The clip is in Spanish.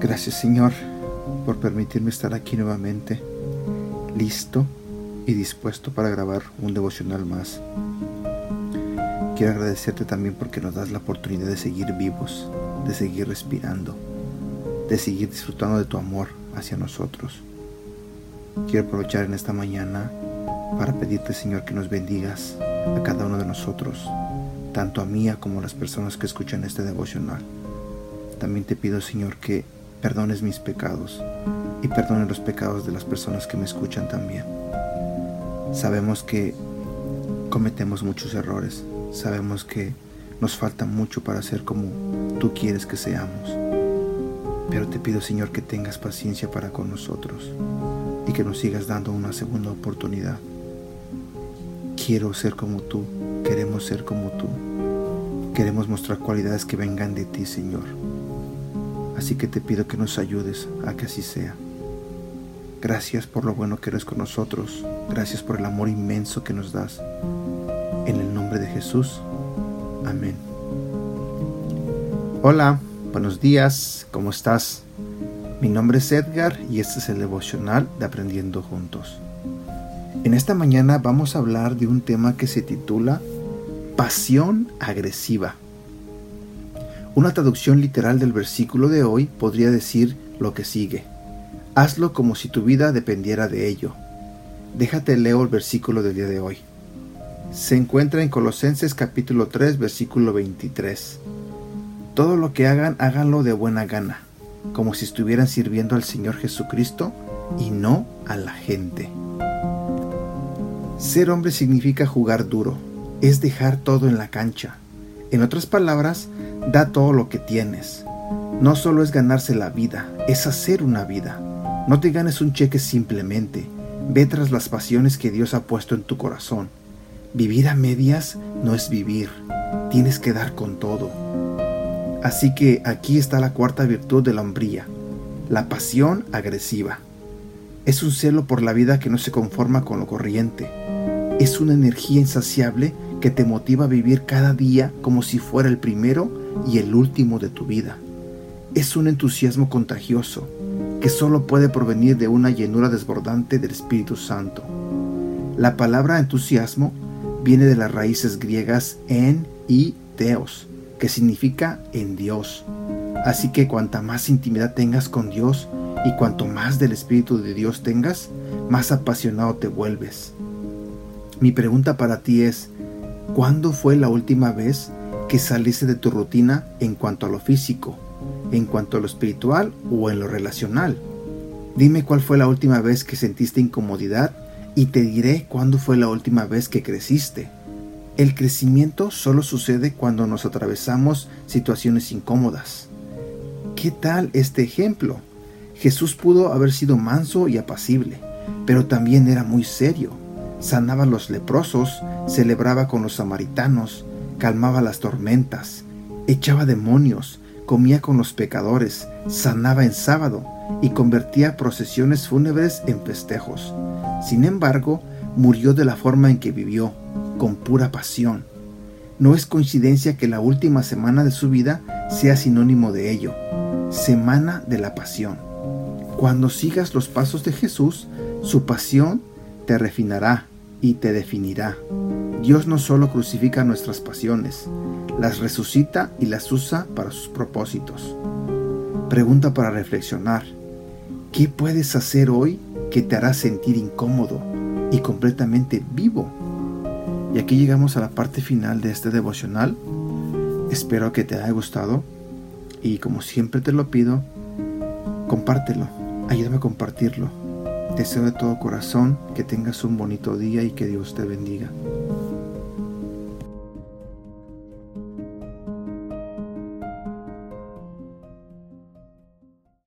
Gracias Señor por permitirme estar aquí nuevamente, listo y dispuesto para grabar un devocional más. Quiero agradecerte también porque nos das la oportunidad de seguir vivos, de seguir respirando, de seguir disfrutando de tu amor hacia nosotros. Quiero aprovechar en esta mañana para pedirte Señor que nos bendigas a cada uno de nosotros, tanto a mí como a las personas que escuchan este devocional. También te pido Señor que perdones mis pecados y perdones los pecados de las personas que me escuchan también. Sabemos que cometemos muchos errores, sabemos que nos falta mucho para ser como tú quieres que seamos. Pero te pido Señor que tengas paciencia para con nosotros y que nos sigas dando una segunda oportunidad. Quiero ser como tú, queremos ser como tú. Queremos mostrar cualidades que vengan de ti, Señor. Así que te pido que nos ayudes a que así sea. Gracias por lo bueno que eres con nosotros. Gracias por el amor inmenso que nos das. En el nombre de Jesús. Amén. Hola, buenos días, ¿cómo estás? Mi nombre es Edgar y este es el devocional de Aprendiendo Juntos. En esta mañana vamos a hablar de un tema que se titula Pasión agresiva. Una traducción literal del versículo de hoy podría decir lo que sigue. Hazlo como si tu vida dependiera de ello. Déjate leo el versículo del día de hoy. Se encuentra en Colosenses capítulo 3 versículo 23. Todo lo que hagan, háganlo de buena gana, como si estuvieran sirviendo al Señor Jesucristo y no a la gente. Ser hombre significa jugar duro, es dejar todo en la cancha. En otras palabras, Da todo lo que tienes. No solo es ganarse la vida, es hacer una vida. No te ganes un cheque simplemente. Ve tras las pasiones que Dios ha puesto en tu corazón. Vivir a medias no es vivir. Tienes que dar con todo. Así que aquí está la cuarta virtud de la hombría, la pasión agresiva. Es un celo por la vida que no se conforma con lo corriente. Es una energía insaciable que te motiva a vivir cada día como si fuera el primero y el último de tu vida. Es un entusiasmo contagioso que solo puede provenir de una llenura desbordante del Espíritu Santo. La palabra entusiasmo viene de las raíces griegas en y teos, que significa en Dios. Así que cuanta más intimidad tengas con Dios y cuanto más del Espíritu de Dios tengas, más apasionado te vuelves. Mi pregunta para ti es, ¿cuándo fue la última vez que saliste de tu rutina en cuanto a lo físico, en cuanto a lo espiritual o en lo relacional. Dime cuál fue la última vez que sentiste incomodidad y te diré cuándo fue la última vez que creciste. El crecimiento solo sucede cuando nos atravesamos situaciones incómodas. ¿Qué tal este ejemplo? Jesús pudo haber sido manso y apacible, pero también era muy serio. Sanaba los leprosos, celebraba con los samaritanos, calmaba las tormentas, echaba demonios, comía con los pecadores, sanaba en sábado y convertía procesiones fúnebres en festejos. Sin embargo, murió de la forma en que vivió, con pura pasión. No es coincidencia que la última semana de su vida sea sinónimo de ello, semana de la pasión. Cuando sigas los pasos de Jesús, su pasión te refinará y te definirá. Dios no solo crucifica nuestras pasiones, las resucita y las usa para sus propósitos. Pregunta para reflexionar. ¿Qué puedes hacer hoy que te hará sentir incómodo y completamente vivo? Y aquí llegamos a la parte final de este devocional. Espero que te haya gustado y como siempre te lo pido, compártelo, ayúdame a compartirlo. Deseo de todo corazón que tengas un bonito día y que Dios te bendiga.